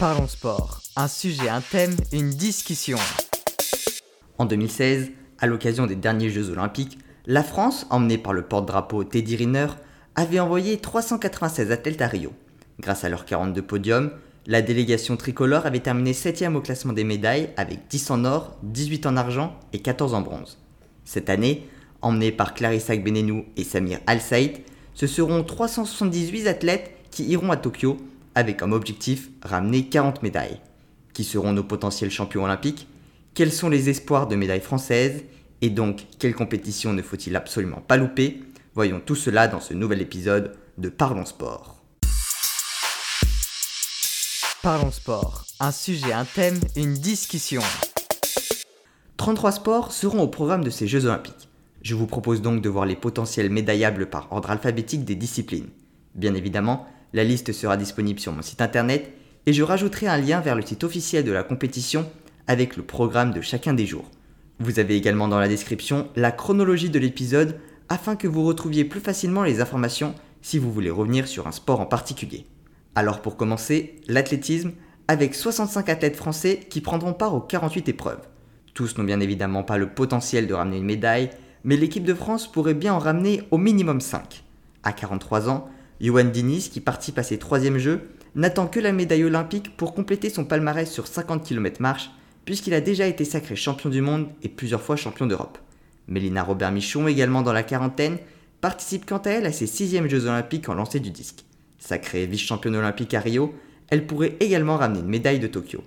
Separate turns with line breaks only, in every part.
Parlons sport. Un sujet, un thème, une discussion.
En 2016, à l'occasion des derniers Jeux Olympiques, la France, emmenée par le porte-drapeau Teddy Riner, avait envoyé 396 athlètes à Rio. Grâce à leurs 42 podiums, la délégation tricolore avait terminé 7ème au classement des médailles avec 10 en or, 18 en argent et 14 en bronze. Cette année, emmenée par Clarissa Benenou et Samir Al-Saïd, ce seront 378 athlètes qui iront à Tokyo avec comme objectif ramener 40 médailles. Qui seront nos potentiels champions olympiques? Quels sont les espoirs de médailles françaises? Et donc, quelle compétition ne faut-il absolument pas louper? Voyons tout cela dans ce nouvel épisode de Parlons Sport.
Parlons sport. Un sujet, un thème, une discussion.
33 sports seront au programme de ces Jeux olympiques. Je vous propose donc de voir les potentiels médaillables par ordre alphabétique des disciplines. Bien évidemment, la liste sera disponible sur mon site internet et je rajouterai un lien vers le site officiel de la compétition avec le programme de chacun des jours. Vous avez également dans la description la chronologie de l'épisode afin que vous retrouviez plus facilement les informations si vous voulez revenir sur un sport en particulier. Alors pour commencer, l'athlétisme avec 65 athlètes français qui prendront part aux 48 épreuves. Tous n'ont bien évidemment pas le potentiel de ramener une médaille, mais l'équipe de France pourrait bien en ramener au minimum 5. À 43 ans, Johan Diniz, qui participe à ses troisièmes jeux, n'attend que la médaille olympique pour compléter son palmarès sur 50 km marche, puisqu'il a déjà été sacré champion du monde et plusieurs fois champion d'Europe. Mélina Robert-Michon, également dans la quarantaine, participe quant à elle à ses sixièmes Jeux olympiques en lancer du disque. Sacrée vice-championne olympique à Rio, elle pourrait également ramener une médaille de Tokyo.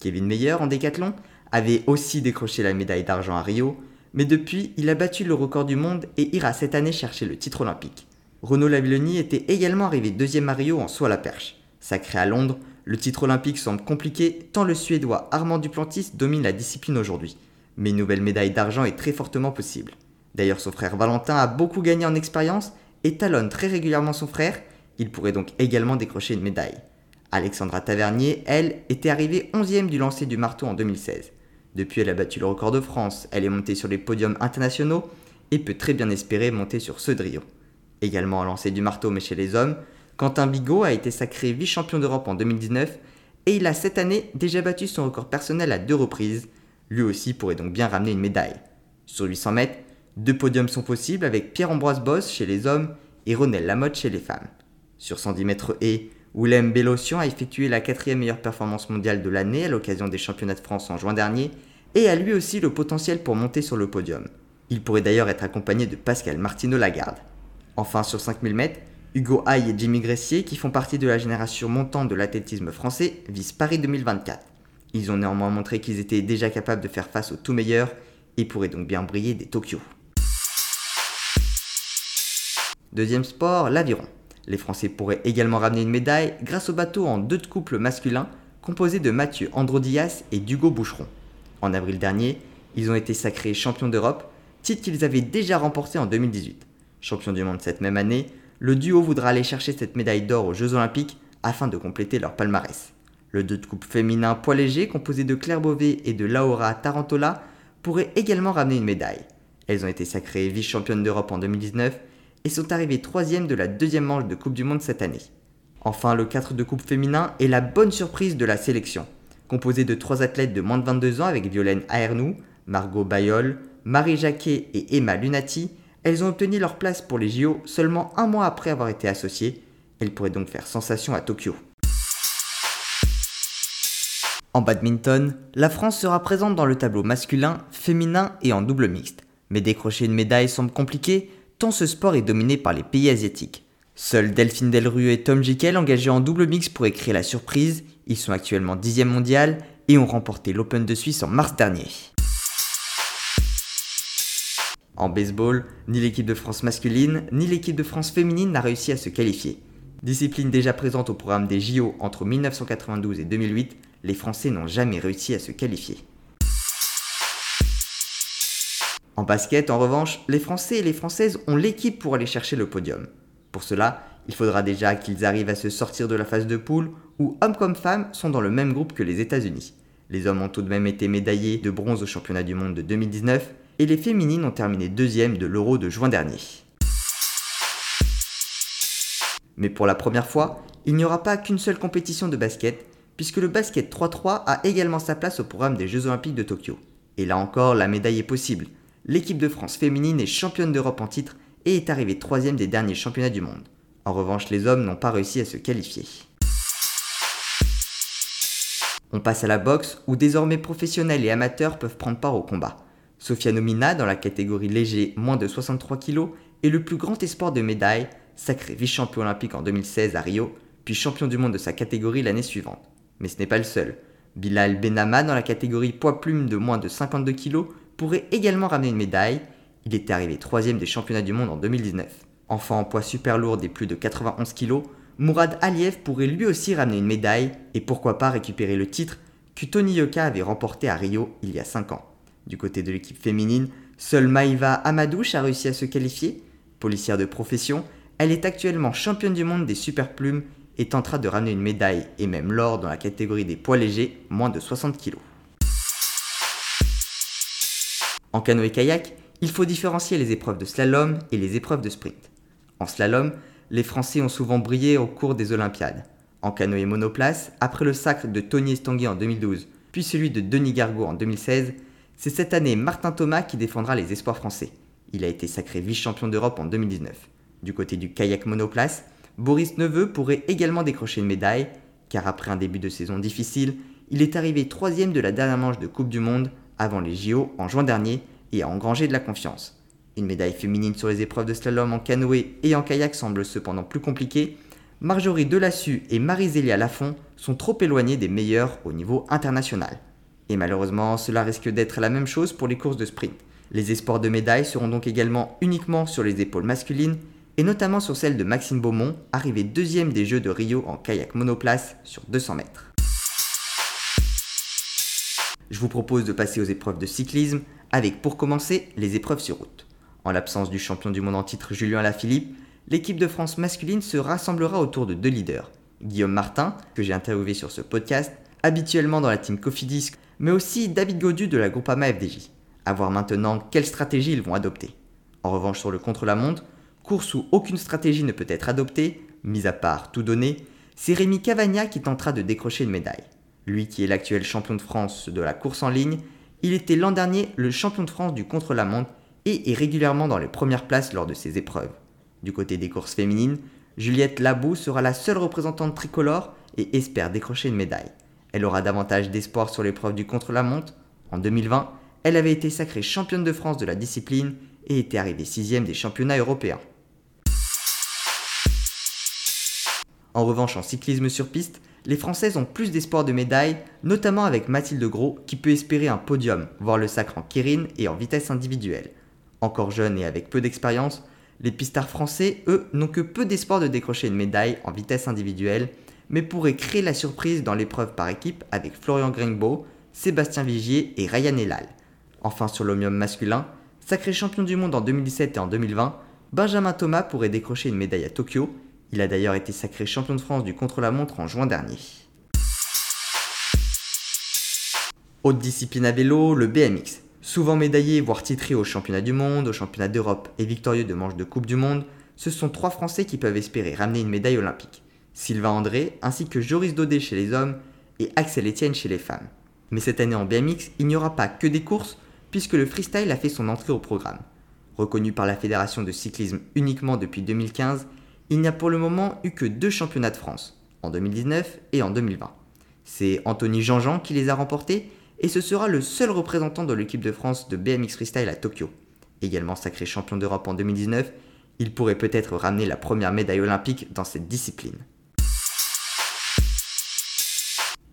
Kevin Meyer, en décathlon, avait aussi décroché la médaille d'argent à Rio, mais depuis, il a battu le record du monde et ira cette année chercher le titre olympique. Renaud Lavilloni était également arrivé deuxième à Rio en saut à la perche. Sacré à Londres, le titre olympique semble compliqué tant le Suédois Armand Duplantis domine la discipline aujourd'hui. Mais une nouvelle médaille d'argent est très fortement possible. D'ailleurs, son frère Valentin a beaucoup gagné en expérience et talonne très régulièrement son frère. Il pourrait donc également décrocher une médaille. Alexandra Tavernier, elle, était arrivée 11e du lancer du marteau en 2016. Depuis, elle a battu le record de France, elle est montée sur les podiums internationaux et peut très bien espérer monter sur ceux de également à lancer du marteau mais chez les hommes, Quentin Bigot a été sacré vice-champion d'Europe en 2019 et il a cette année déjà battu son record personnel à deux reprises. Lui aussi pourrait donc bien ramener une médaille. Sur 800 mètres, deux podiums sont possibles avec Pierre-Ambroise Boss chez les hommes et Ronel Lamotte chez les femmes. Sur 110 mètres et, Willem Bellossian a effectué la quatrième meilleure performance mondiale de l'année à l'occasion des championnats de France en juin dernier et a lui aussi le potentiel pour monter sur le podium. Il pourrait d'ailleurs être accompagné de Pascal Martino Lagarde. Enfin, sur 5000 mètres, Hugo Haye et Jimmy Gressier, qui font partie de la génération montante de l'athlétisme français, visent Paris 2024. Ils ont néanmoins montré qu'ils étaient déjà capables de faire face aux tout meilleurs et pourraient donc bien briller des Tokyo. Deuxième sport, l'aviron. Les Français pourraient également ramener une médaille grâce au bateau en deux de couple masculin composé de Mathieu Androdias et d'Hugo Boucheron. En avril dernier, ils ont été sacrés champions d'Europe, titre qu'ils avaient déjà remporté en 2018 champion du monde cette même année, le duo voudra aller chercher cette médaille d'or aux Jeux Olympiques afin de compléter leur palmarès. Le deux de coupe féminin poids léger composé de Claire Beauvais et de Laura Tarantola pourrait également ramener une médaille. Elles ont été sacrées vice-championnes d'Europe en 2019 et sont arrivées troisième de la deuxième manche de Coupe du Monde cette année. Enfin, le 4 de coupe féminin est la bonne surprise de la sélection, composé de trois athlètes de moins de 22 ans avec Violaine Aernou, Margot Bayol, Marie Jacquet et Emma Lunati, elles ont obtenu leur place pour les JO seulement un mois après avoir été associées. Elles pourraient donc faire sensation à Tokyo. En badminton, la France sera présente dans le tableau masculin, féminin et en double mixte. Mais décrocher une médaille semble compliqué tant ce sport est dominé par les pays asiatiques. Seuls Delphine Delrue et Tom Jikel engagés en double mixte pourraient créer la surprise. Ils sont actuellement 10e mondial et ont remporté l'Open de Suisse en mars dernier. En baseball, ni l'équipe de France masculine, ni l'équipe de France féminine n'a réussi à se qualifier. Discipline déjà présente au programme des JO entre 1992 et 2008, les Français n'ont jamais réussi à se qualifier. En basket, en revanche, les Français et les Françaises ont l'équipe pour aller chercher le podium. Pour cela, il faudra déjà qu'ils arrivent à se sortir de la phase de poule où hommes comme femmes sont dans le même groupe que les États-Unis. Les hommes ont tout de même été médaillés de bronze au championnat du monde de 2019 et les féminines ont terminé deuxième de l'Euro de juin dernier. Mais pour la première fois, il n'y aura pas qu'une seule compétition de basket, puisque le basket 3-3 a également sa place au programme des Jeux Olympiques de Tokyo. Et là encore, la médaille est possible. L'équipe de France féminine est championne d'Europe en titre et est arrivée troisième des derniers championnats du monde. En revanche, les hommes n'ont pas réussi à se qualifier. On passe à la boxe, où désormais professionnels et amateurs peuvent prendre part au combat. Sofia Nomina, dans la catégorie léger moins de 63 kg, est le plus grand espoir de médaille, sacré vice-champion olympique en 2016 à Rio, puis champion du monde de sa catégorie l'année suivante. Mais ce n'est pas le seul. Bilal Benama, dans la catégorie poids plume de moins de 52 kg, pourrait également ramener une médaille. Il était arrivé troisième des championnats du monde en 2019. Enfin, en poids super lourd des plus de 91 kg, Mourad Aliev pourrait lui aussi ramener une médaille et pourquoi pas récupérer le titre que Tony Yoka avait remporté à Rio il y a 5 ans. Du côté de l'équipe féminine, seule Maïva Amadouche a réussi à se qualifier. Policière de profession, elle est actuellement championne du monde des super plumes et tentera de ramener une médaille et même l'or dans la catégorie des poids légers, moins de 60 kg. En canoë-kayak, il faut différencier les épreuves de slalom et les épreuves de sprint. En slalom, les Français ont souvent brillé au cours des Olympiades. En canoë monoplace, après le sacre de Tony Estanguet en 2012, puis celui de Denis Gargaud en 2016, c'est cette année Martin Thomas qui défendra les espoirs français. Il a été sacré vice-champion d'Europe en 2019. Du côté du kayak monoplace, Boris Neveu pourrait également décrocher une médaille, car après un début de saison difficile, il est arrivé troisième de la dernière manche de Coupe du Monde avant les JO en juin dernier et a engrangé de la confiance. Une médaille féminine sur les épreuves de slalom en canoë et en kayak semble cependant plus compliquée. Marjorie Delassus et Marie-Zélia Lafont sont trop éloignées des meilleures au niveau international. Et malheureusement, cela risque d'être la même chose pour les courses de sprint. Les espoirs de médailles seront donc également uniquement sur les épaules masculines, et notamment sur celle de Maxime Beaumont, arrivé deuxième des Jeux de Rio en kayak monoplace sur 200 mètres. Je vous propose de passer aux épreuves de cyclisme, avec pour commencer les épreuves sur route. En l'absence du champion du monde en titre Julien Lafilippe, l'équipe de France masculine se rassemblera autour de deux leaders. Guillaume Martin, que j'ai interviewé sur ce podcast, habituellement dans la team Cofidis mais aussi David Godu de la Groupama FDJ. À voir maintenant quelle stratégie ils vont adopter. En revanche, sur le contre-la-montre, course où aucune stratégie ne peut être adoptée, mis à part tout donner, c'est Rémi Cavagna qui tentera de décrocher une médaille. Lui qui est l'actuel champion de France de la course en ligne, il était l'an dernier le champion de France du contre-la-montre et est régulièrement dans les premières places lors de ses épreuves. Du côté des courses féminines, Juliette Labou sera la seule représentante tricolore et espère décrocher une médaille. Elle aura davantage d'espoir sur l'épreuve du contre-la-montre. En 2020, elle avait été sacrée championne de France de la discipline et était arrivée sixième des championnats européens. En revanche, en cyclisme sur piste, les Françaises ont plus d'espoir de médailles, notamment avec Mathilde Gros qui peut espérer un podium, voire le sacre en kérine et en vitesse individuelle. Encore jeune et avec peu d'expérience, les pistards français, eux, n'ont que peu d'espoir de décrocher une médaille en vitesse individuelle mais pourrait créer la surprise dans l'épreuve par équipe avec Florian Greenbow, Sébastien Vigier et Ryan Elal. Enfin sur l'omnium masculin, sacré champion du monde en 2017 et en 2020, Benjamin Thomas pourrait décrocher une médaille à Tokyo. Il a d'ailleurs été sacré champion de France du contre-la-montre en juin dernier. Haute discipline à vélo, le BMX. Souvent médaillé, voire titré au championnat du monde, au championnat d'Europe et victorieux de manches de Coupe du Monde, ce sont trois Français qui peuvent espérer ramener une médaille olympique. Sylvain André, ainsi que Joris Daudet chez les hommes et Axel Etienne chez les femmes. Mais cette année en BMX, il n'y aura pas que des courses, puisque le freestyle a fait son entrée au programme. Reconnu par la Fédération de cyclisme uniquement depuis 2015, il n'y a pour le moment eu que deux championnats de France, en 2019 et en 2020. C'est Anthony Jean-Jean qui les a remportés, et ce sera le seul représentant de l'équipe de France de BMX Freestyle à Tokyo. Également sacré champion d'Europe en 2019, il pourrait peut-être ramener la première médaille olympique dans cette discipline.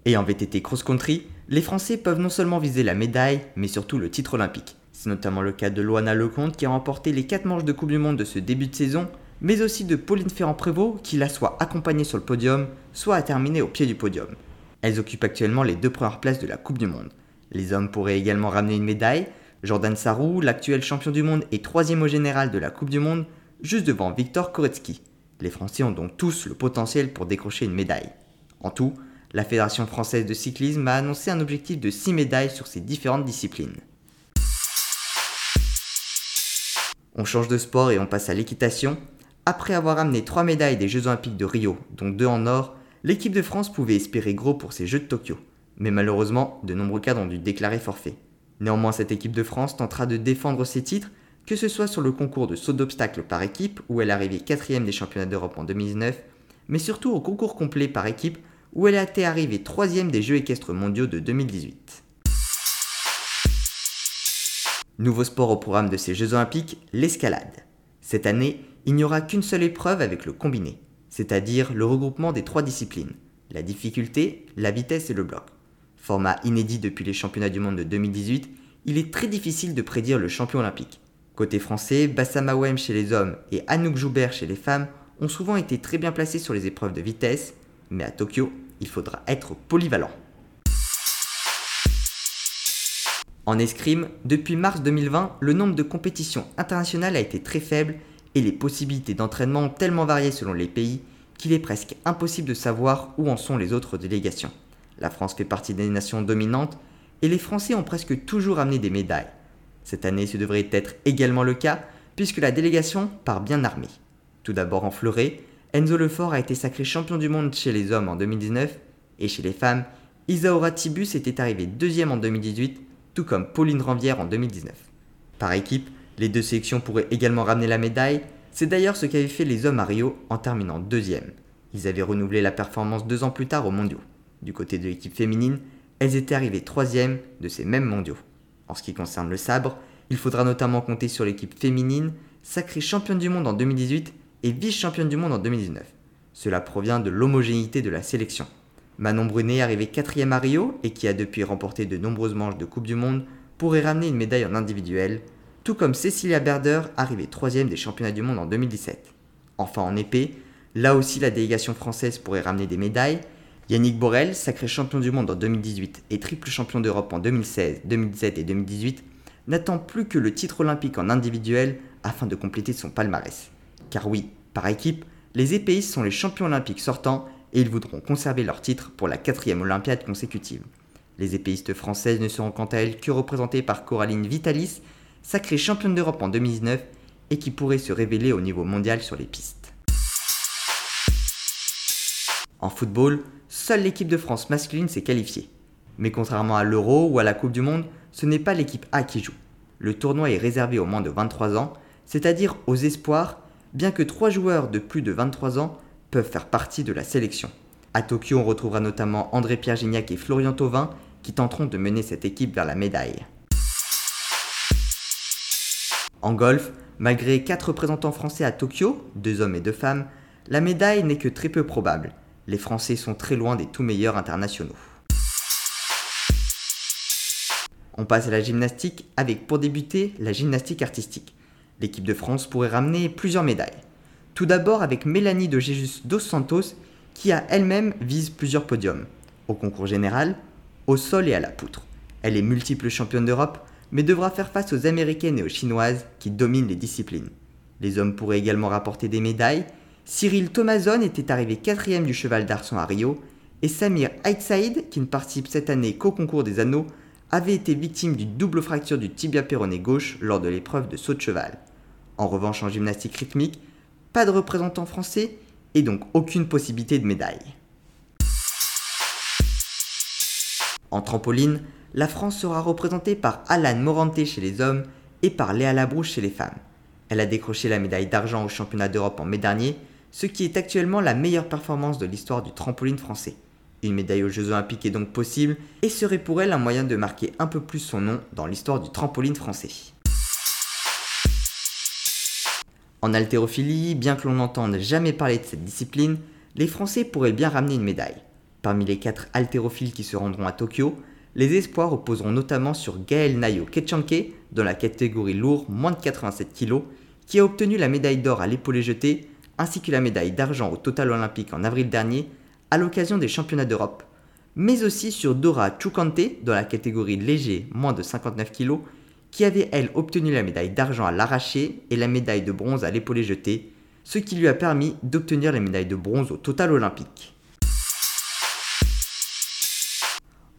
Et en VTT cross-country, les Français peuvent non seulement viser la médaille, mais surtout le titre olympique. C'est notamment le cas de Loana Lecomte qui a remporté les 4 manches de Coupe du Monde de ce début de saison, mais aussi de Pauline Ferrand-Prévot qui l'a soit accompagnée sur le podium, soit a terminé au pied du podium. Elles occupent actuellement les deux premières places de la Coupe du Monde. Les hommes pourraient également ramener une médaille. Jordan Sarrou, l'actuel champion du monde et troisième au général de la Coupe du Monde, juste devant Viktor Koretsky. Les Français ont donc tous le potentiel pour décrocher une médaille. En tout, la Fédération française de cyclisme a annoncé un objectif de 6 médailles sur ces différentes disciplines. On change de sport et on passe à l'équitation. Après avoir amené 3 médailles des Jeux Olympiques de Rio, dont 2 en or, l'équipe de France pouvait espérer gros pour ces Jeux de Tokyo. Mais malheureusement, de nombreux cadres ont dû déclarer forfait. Néanmoins, cette équipe de France tentera de défendre ses titres, que ce soit sur le concours de saut d'obstacles par équipe, où elle arrivée quatrième des championnats d'Europe en 2019, mais surtout au concours complet par équipe, où elle a été arrivée troisième des Jeux équestres mondiaux de 2018. Nouveau sport au programme de ces Jeux olympiques, l'escalade. Cette année, il n'y aura qu'une seule épreuve avec le combiné, c'est-à-dire le regroupement des trois disciplines, la difficulté, la vitesse et le bloc. Format inédit depuis les championnats du monde de 2018, il est très difficile de prédire le champion olympique. Côté français, Bassam Awem chez les hommes et Anouk Joubert chez les femmes ont souvent été très bien placés sur les épreuves de vitesse, mais à Tokyo, il faudra être polyvalent. En escrime, depuis mars 2020, le nombre de compétitions internationales a été très faible et les possibilités d'entraînement ont tellement varié selon les pays qu'il est presque impossible de savoir où en sont les autres délégations. La France fait partie des nations dominantes et les Français ont presque toujours amené des médailles. Cette année, ce devrait être également le cas puisque la délégation part bien armée. Tout d'abord en fleuret, Enzo Lefort a été sacré champion du monde chez les hommes en 2019 et chez les femmes, Isaora Tibus était arrivée deuxième en 2018, tout comme Pauline Ranvière en 2019. Par équipe, les deux sélections pourraient également ramener la médaille, c'est d'ailleurs ce qu'avaient fait les hommes à Rio en terminant deuxième. Ils avaient renouvelé la performance deux ans plus tard aux mondiaux. Du côté de l'équipe féminine, elles étaient arrivées troisième de ces mêmes mondiaux. En ce qui concerne le sabre, il faudra notamment compter sur l'équipe féminine, sacrée championne du monde en 2018 et vice-championne du monde en 2019. Cela provient de l'homogénéité de la sélection. Manon Brunet, arrivée quatrième à Rio et qui a depuis remporté de nombreuses manches de Coupe du Monde, pourrait ramener une médaille en individuel, tout comme Cecilia Berder, arrivée troisième des championnats du monde en 2017. Enfin en épée, là aussi la délégation française pourrait ramener des médailles, Yannick Borel, sacré champion du monde en 2018 et triple champion d'Europe en 2016, 2017 et 2018, n'attend plus que le titre olympique en individuel afin de compléter son palmarès. Car oui, par équipe, les épéistes sont les champions olympiques sortants et ils voudront conserver leur titre pour la quatrième Olympiade consécutive. Les épéistes françaises ne seront quant à elles que représentées par Coraline Vitalis, sacrée championne d'Europe en 2019 et qui pourrait se révéler au niveau mondial sur les pistes. En football, seule l'équipe de France masculine s'est qualifiée. Mais contrairement à l'Euro ou à la Coupe du Monde, ce n'est pas l'équipe A qui joue. Le tournoi est réservé aux moins de 23 ans, c'est-à-dire aux espoirs, bien que 3 joueurs de plus de 23 ans peuvent faire partie de la sélection. À Tokyo, on retrouvera notamment André-Pierre Gignac et Florian Thauvin qui tenteront de mener cette équipe vers la médaille. En golf, malgré 4 représentants français à Tokyo, 2 hommes et 2 femmes, la médaille n'est que très peu probable les Français sont très loin des tout meilleurs internationaux. On passe à la gymnastique avec pour débuter la gymnastique artistique. L'équipe de France pourrait ramener plusieurs médailles. Tout d'abord avec Mélanie de Jesus dos Santos qui a elle-même vise plusieurs podiums, au concours général, au sol et à la poutre. Elle est multiple championne d'Europe, mais devra faire face aux Américaines et aux Chinoises qui dominent les disciplines. Les hommes pourraient également rapporter des médailles, Cyril Thomason était arrivé quatrième du cheval d'arçon à Rio, et Samir Aitsaïd, qui ne participe cette année qu'au concours des anneaux, avait été victime d'une double fracture du tibia péroné gauche lors de l'épreuve de saut de cheval. En revanche, en gymnastique rythmique, pas de représentant français et donc aucune possibilité de médaille. En trampoline, la France sera représentée par Alan Morante chez les hommes et par Léa Labrouche chez les femmes. Elle a décroché la médaille d'argent au championnat d'Europe en mai dernier ce qui est actuellement la meilleure performance de l'histoire du trampoline français. Une médaille aux Jeux Olympiques est donc possible et serait pour elle un moyen de marquer un peu plus son nom dans l'histoire du trampoline français. En haltérophilie, bien que l'on n'entende jamais parler de cette discipline, les Français pourraient bien ramener une médaille. Parmi les quatre haltérophiles qui se rendront à Tokyo, les espoirs reposeront notamment sur Gaël Nayo Ketchanke dans la catégorie lourd moins de 87 kg, qui a obtenu la médaille d'or à l'épaulé jeté ainsi que la médaille d'argent au total olympique en avril dernier à l'occasion des championnats d'Europe, mais aussi sur Dora Chukante dans la catégorie léger moins de 59 kg, qui avait elle obtenu la médaille d'argent à l'arraché et la médaille de bronze à l'épaulé jeté, ce qui lui a permis d'obtenir la médaille de bronze au total olympique.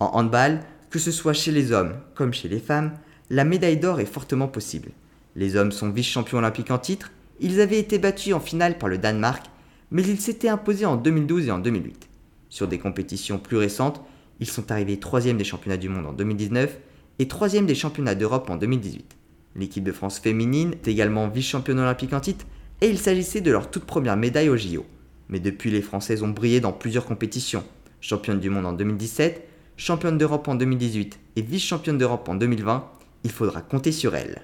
En handball, que ce soit chez les hommes comme chez les femmes, la médaille d'or est fortement possible. Les hommes sont vice-champions olympiques en titre ils avaient été battus en finale par le Danemark, mais ils s'étaient imposés en 2012 et en 2008. Sur des compétitions plus récentes, ils sont arrivés 3 des championnats du monde en 2019 et 3 des championnats d'Europe en 2018. L'équipe de France féminine est également vice-championne olympique en titre et il s'agissait de leur toute première médaille au JO. Mais depuis, les Françaises ont brillé dans plusieurs compétitions. Championne du monde en 2017, championne d'Europe en 2018 et vice-championne d'Europe en 2020, il faudra compter sur elles.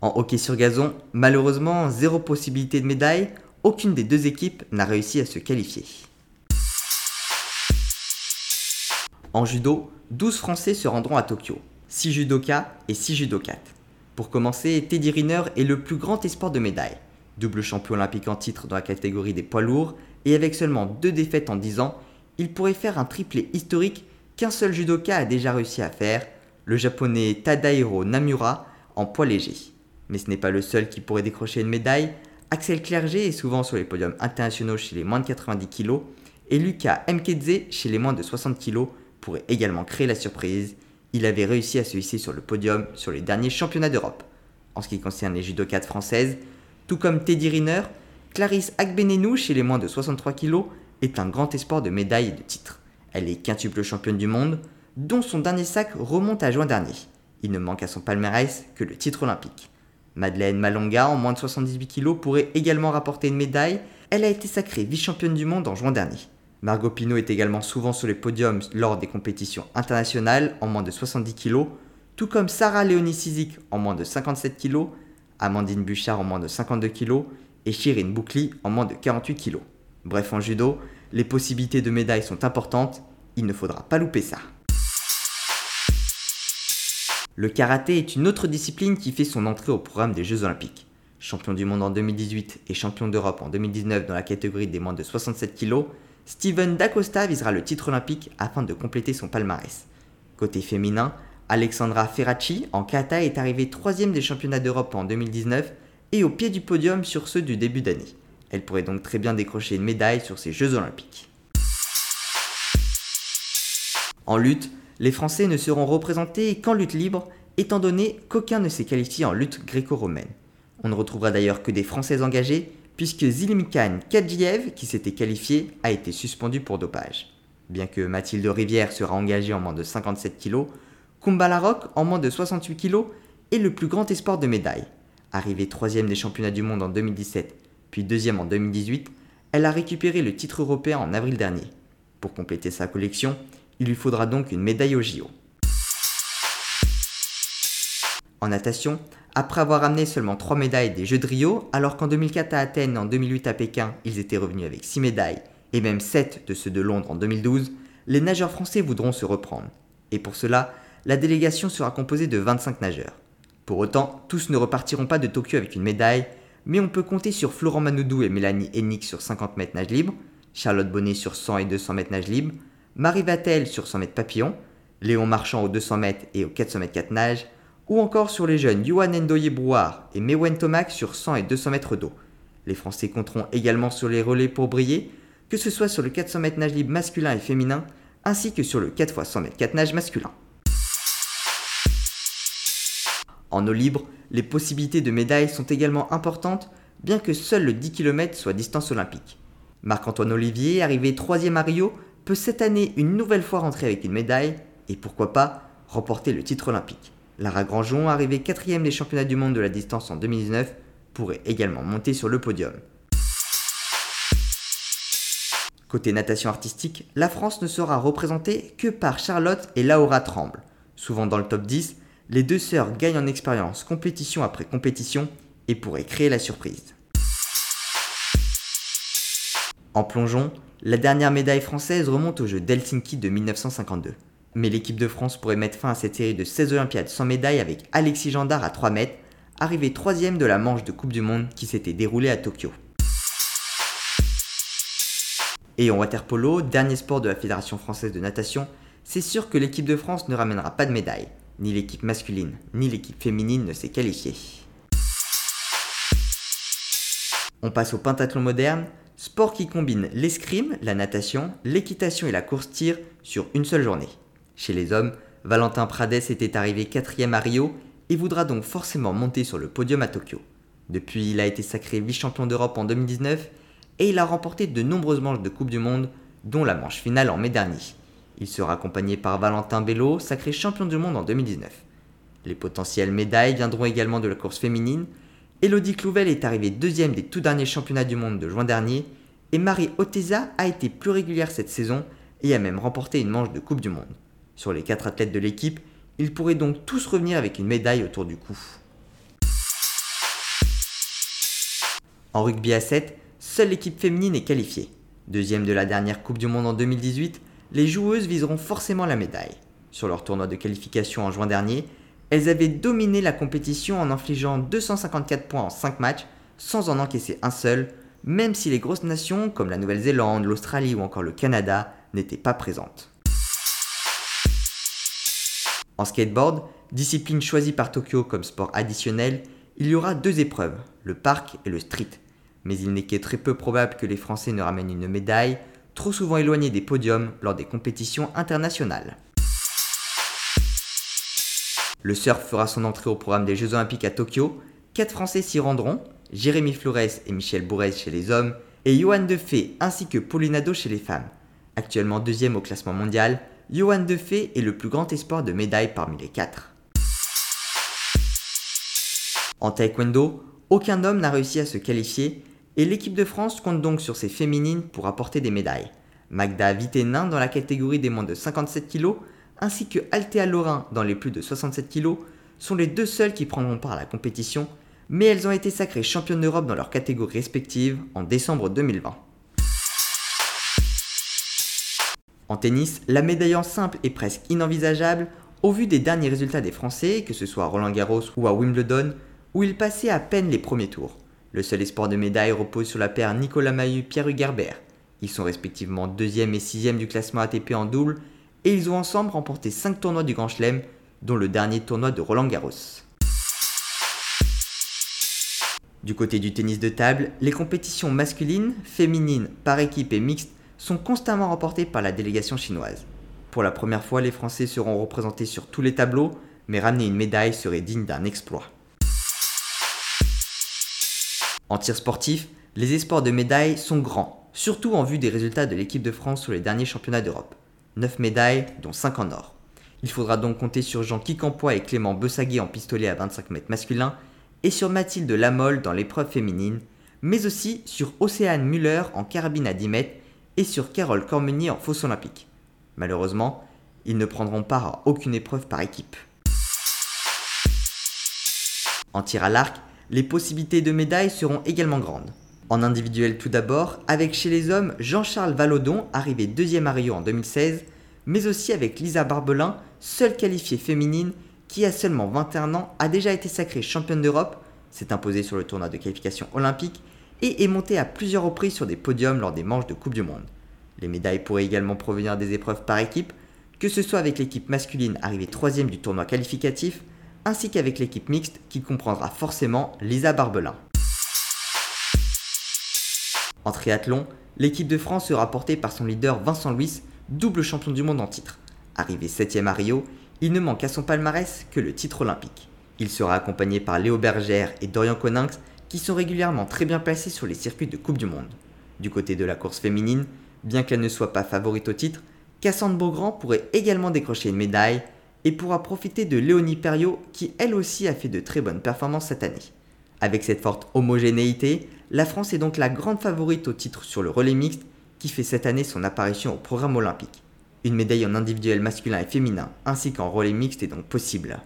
En hockey sur gazon, malheureusement, zéro possibilité de médaille, aucune des deux équipes n'a réussi à se qualifier. En judo, 12 Français se rendront à Tokyo, 6 judokas et 6 judokates. Pour commencer, Teddy Riner est le plus grand espoir de médaille. Double champion olympique en titre dans la catégorie des poids lourds, et avec seulement deux défaites en 10 ans, il pourrait faire un triplé historique qu'un seul judoka a déjà réussi à faire, le japonais Tadahiro Namura en poids léger. Mais ce n'est pas le seul qui pourrait décrocher une médaille. Axel Clerget est souvent sur les podiums internationaux chez les moins de 90 kg et Lucas Mkedze chez les moins de 60 kg pourrait également créer la surprise. Il avait réussi à se hisser sur le podium sur les derniers championnats d'Europe. En ce qui concerne les judokates françaises, tout comme Teddy Riner, Clarisse Agbenenou chez les moins de 63 kg est un grand espoir de médaille et de titre. Elle est quintuple championne du monde, dont son dernier sac remonte à juin dernier. Il ne manque à son palmarès que le titre olympique. Madeleine Malonga, en moins de 78 kg, pourrait également rapporter une médaille. Elle a été sacrée vice-championne du monde en juin dernier. Margot Pino est également souvent sur les podiums lors des compétitions internationales en moins de 70 kg, tout comme Sarah Léonie Sizik en moins de 57 kg, Amandine Bouchard en moins de 52 kg et Shirin Boukli en moins de 48 kg. Bref, en judo, les possibilités de médailles sont importantes, il ne faudra pas louper ça. Le karaté est une autre discipline qui fait son entrée au programme des Jeux Olympiques. Champion du monde en 2018 et champion d'Europe en 2019 dans la catégorie des moins de 67 kg, Steven Dacosta visera le titre olympique afin de compléter son palmarès. Côté féminin, Alexandra Ferracci en kata est arrivée troisième des championnats d'Europe en 2019 et au pied du podium sur ceux du début d'année. Elle pourrait donc très bien décrocher une médaille sur ces Jeux olympiques. En lutte, les Français ne seront représentés qu'en lutte libre, étant donné qu'aucun ne s'est qualifié en lutte gréco-romaine. On ne retrouvera d'ailleurs que des Français engagés, puisque Zilmikan Kadjiev, qui s'était qualifié, a été suspendu pour dopage. Bien que Mathilde Rivière sera engagée en moins de 57 kg, Kumba Larocque en moins de 68 kg est le plus grand espoir de médaille. Arrivée troisième des championnats du monde en 2017, puis deuxième en 2018, elle a récupéré le titre européen en avril dernier. Pour compléter sa collection, il lui faudra donc une médaille au JO. En natation, après avoir amené seulement 3 médailles des Jeux de Rio, alors qu'en 2004 à Athènes et en 2008 à Pékin, ils étaient revenus avec 6 médailles, et même 7 de ceux de Londres en 2012, les nageurs français voudront se reprendre. Et pour cela, la délégation sera composée de 25 nageurs. Pour autant, tous ne repartiront pas de Tokyo avec une médaille, mais on peut compter sur Florent Manoudou et Mélanie Hennig sur 50 mètres nage libre, Charlotte Bonnet sur 100 et 200 mètres nage libre, Marie Vatel sur 100 mètres papillon, Léon Marchand aux 200 mètres et aux 400 mètres 4 nages, ou encore sur les jeunes Yuan Ndoye Brouard et Mewen Tomac sur 100 et 200 mètres d'eau. Les Français compteront également sur les relais pour briller, que ce soit sur le 400 mètres nage libre masculin et féminin, ainsi que sur le 4 x 100 mètres 4 nage masculin. En eau libre, les possibilités de médailles sont également importantes, bien que seul le 10 km soit distance olympique. Marc-Antoine Olivier, arrivé 3 à Rio, peut cette année une nouvelle fois rentrer avec une médaille, et pourquoi pas remporter le titre olympique. Lara Grandjean, arrivée 4 des championnats du monde de la distance en 2019, pourrait également monter sur le podium. Côté natation artistique, la France ne sera représentée que par Charlotte et Laura Tremble. Souvent dans le top 10, les deux sœurs gagnent en expérience compétition après compétition et pourraient créer la surprise. En plongeon, la dernière médaille française remonte aux Jeux d'Helsinki de 1952. Mais l'équipe de France pourrait mettre fin à cette série de 16 Olympiades sans médaille avec Alexis Gendard à 3 mètres, arrivé troisième de la manche de Coupe du Monde qui s'était déroulée à Tokyo. Et en waterpolo, dernier sport de la Fédération française de natation, c'est sûr que l'équipe de France ne ramènera pas de médaille. Ni l'équipe masculine, ni l'équipe féminine ne s'est qualifiée. On passe au pentathlon moderne, sport qui combine l'escrime, la natation, l'équitation et la course-tir sur une seule journée. Chez les hommes, Valentin Prades était arrivé quatrième à Rio et voudra donc forcément monter sur le podium à Tokyo. Depuis, il a été sacré vice-champion d'Europe en 2019 et il a remporté de nombreuses manches de Coupe du Monde, dont la manche finale en mai dernier. Il sera accompagné par Valentin Bello, sacré champion du monde en 2019. Les potentielles médailles viendront également de la course féminine. Elodie Clouvel est arrivée deuxième des tout derniers championnats du monde de juin dernier, et Marie Oteza a été plus régulière cette saison et a même remporté une manche de Coupe du Monde. Sur les quatre athlètes de l'équipe, ils pourraient donc tous revenir avec une médaille autour du cou. En rugby à 7, seule l'équipe féminine est qualifiée. Deuxième de la dernière Coupe du Monde en 2018, les joueuses viseront forcément la médaille. Sur leur tournoi de qualification en juin dernier, elles avaient dominé la compétition en infligeant 254 points en 5 matchs sans en encaisser un seul, même si les grosses nations comme la Nouvelle-Zélande, l'Australie ou encore le Canada n'étaient pas présentes. En skateboard, discipline choisie par Tokyo comme sport additionnel, il y aura deux épreuves, le parc et le street. Mais il n'est que très peu probable que les Français ne ramènent une médaille, trop souvent éloignés des podiums lors des compétitions internationales. Le surf fera son entrée au programme des Jeux Olympiques à Tokyo. Quatre Français s'y rendront, Jérémy Flores et Michel Bourrez chez les hommes, et Johan Defay ainsi que Paulinado chez les femmes. Actuellement deuxième au classement mondial, Johan Defay est le plus grand espoir de médaille parmi les quatre. En taekwondo, aucun homme n'a réussi à se qualifier et l'équipe de France compte donc sur ses féminines pour apporter des médailles. Magda Vitenin dans la catégorie des moins de 57 kg ainsi que Althea Lorrain dans les plus de 67 kg sont les deux seules qui prendront part à la compétition, mais elles ont été sacrées championnes d'Europe dans leurs catégories respectives en décembre 2020. En tennis, la médaille en simple est presque inenvisageable au vu des derniers résultats des Français, que ce soit à Roland Garros ou à Wimbledon, où ils passaient à peine les premiers tours. Le seul espoir de médaille repose sur la paire Nicolas Mahut-Pierre Hugerbert. Ils sont respectivement 2e et 6e du classement ATP en double, et ils ont ensemble remporté 5 tournois du Grand Chelem, dont le dernier tournoi de Roland Garros. Du côté du tennis de table, les compétitions masculines, féminines, par équipe et mixtes sont constamment remportées par la délégation chinoise. Pour la première fois, les Français seront représentés sur tous les tableaux, mais ramener une médaille serait digne d'un exploit. En tir sportif, les espoirs de médailles sont grands, surtout en vue des résultats de l'équipe de France sur les derniers championnats d'Europe. 9 médailles, dont 5 en or. Il faudra donc compter sur Jean Kicampois et Clément Bessaguet en pistolet à 25 mètres masculin, et sur Mathilde Lamolle dans l'épreuve féminine, mais aussi sur Océane Muller en carabine à 10 mètres et sur Carole Cormenier en fosse olympique. Malheureusement, ils ne prendront part à aucune épreuve par équipe. En tir à l'arc, les possibilités de médailles seront également grandes. En individuel tout d'abord, avec chez les hommes Jean-Charles Vallaudon, arrivé deuxième à Rio en 2016, mais aussi avec Lisa Barbelin, seule qualifiée féminine qui a seulement 21 ans a déjà été sacrée championne d'Europe, s'est imposée sur le tournoi de qualification olympique et est monté à plusieurs reprises sur des podiums lors des manches de Coupe du Monde. Les médailles pourraient également provenir des épreuves par équipe, que ce soit avec l'équipe masculine arrivée troisième du tournoi qualificatif, ainsi qu'avec l'équipe mixte qui comprendra forcément Lisa Barbelin. En triathlon, l'équipe de France sera portée par son leader Vincent Louis, double champion du monde en titre. Arrivé 7 à Rio, il ne manque à son palmarès que le titre olympique. Il sera accompagné par Léo Bergère et Dorian Coninx qui sont régulièrement très bien placés sur les circuits de Coupe du Monde. Du côté de la course féminine, bien qu'elle ne soit pas favorite au titre, Cassandre Beaugrand pourrait également décrocher une médaille et pourra profiter de Léonie Perriot qui elle aussi a fait de très bonnes performances cette année. Avec cette forte homogénéité, la France est donc la grande favorite au titre sur le relais mixte qui fait cette année son apparition au programme olympique. Une médaille en individuel masculin et féminin ainsi qu'en relais mixte est donc possible.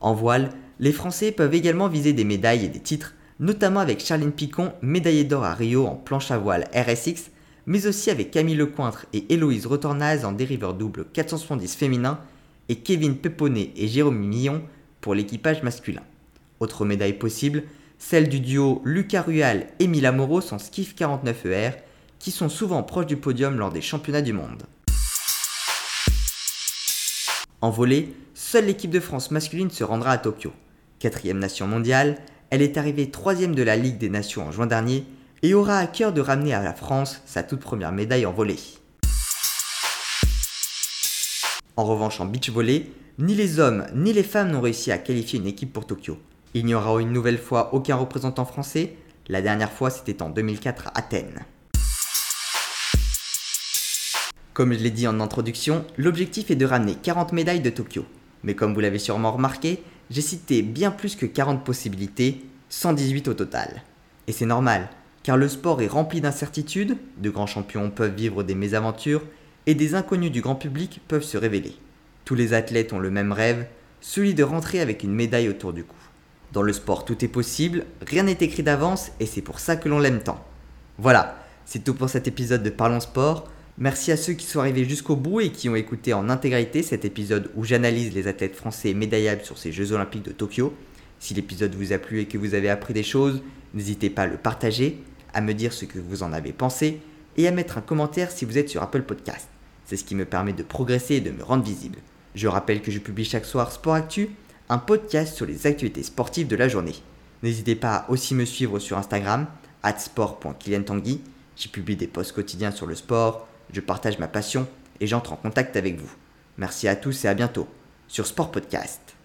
En voile, les Français peuvent également viser des médailles et des titres, notamment avec Charline Picon, médaillée d'or à Rio en planche à voile RSX, mais aussi avec Camille Lecointre et Héloïse Retornaz en dériveur double 470 féminin, et Kevin Peponnet et Jérôme Millon pour l'équipage masculin. Autre médaille possible, celle du duo Lucas Rual et Mila Moros en skiff 49ER, qui sont souvent proches du podium lors des championnats du monde. En volée, seule l'équipe de France masculine se rendra à Tokyo. Quatrième nation mondiale, elle est arrivée troisième de la Ligue des Nations en juin dernier et aura à cœur de ramener à la France sa toute première médaille en volée. En revanche, en beach volley, ni les hommes ni les femmes n'ont réussi à qualifier une équipe pour Tokyo. Il n'y aura une nouvelle fois aucun représentant français, La dernière fois, c'était en 2004 à Athènes. Comme je l'ai dit en introduction, l'objectif est de ramener 40 médailles de Tokyo. Mais comme vous l'avez sûrement remarqué, j'ai cité bien plus que 40 possibilités, 118 au total. Et c'est normal, car le sport est rempli d'incertitudes, de grands champions peuvent vivre des mésaventures, et des inconnus du grand public peuvent se révéler. Tous les athlètes ont le même rêve, celui de rentrer avec une médaille autour du cou. Dans le sport, tout est possible, rien n'est écrit d'avance, et c'est pour ça que l'on l'aime tant. Voilà, c'est tout pour cet épisode de Parlons Sport. Merci à ceux qui sont arrivés jusqu'au bout et qui ont écouté en intégralité cet épisode où j'analyse les athlètes français médaillables sur ces Jeux Olympiques de Tokyo. Si l'épisode vous a plu et que vous avez appris des choses, n'hésitez pas à le partager, à me dire ce que vous en avez pensé et à mettre un commentaire si vous êtes sur Apple Podcast. C'est ce qui me permet de progresser et de me rendre visible. Je rappelle que je publie chaque soir Sport Actu, un podcast sur les actualités sportives de la journée. N'hésitez pas à aussi me suivre sur Instagram, sport.kilientangui. J'y publie des posts quotidiens sur le sport, je partage ma passion et j'entre en contact avec vous. Merci à tous et à bientôt sur Sport Podcast.